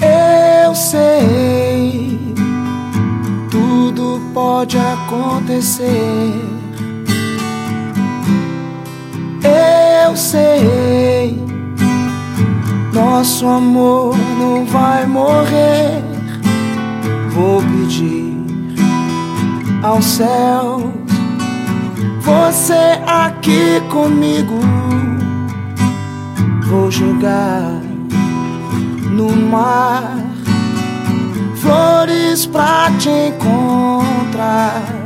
Eu sei, tudo pode acontecer. Nosso amor não vai morrer. Vou pedir ao céu, você aqui comigo. Vou jogar no mar flores pra te encontrar.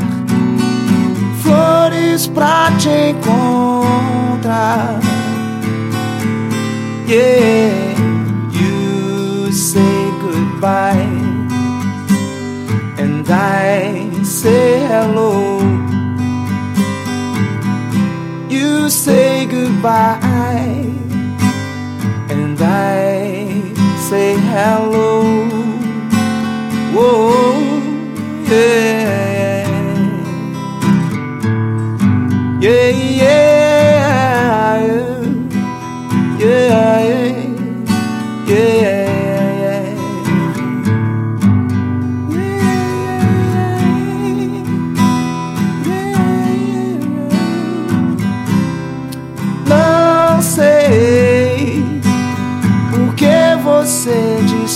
flores pra te encontrar. Yeah, you say goodbye, and I say hello. You say goodbye, and I say hello.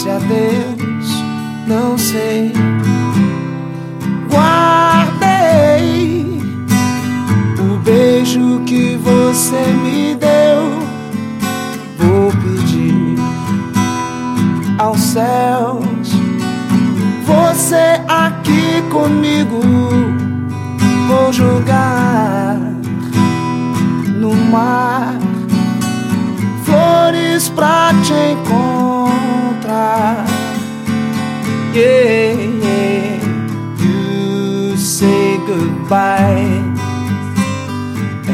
Disse adeus. Não sei. Guardei o beijo que você me deu. Vou pedir aos céus. Você aqui comigo. Vou jogar no mar flores pra te encontrar. Yeah, yeah. You say goodbye,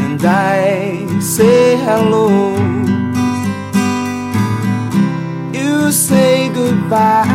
and I say hello. You say goodbye.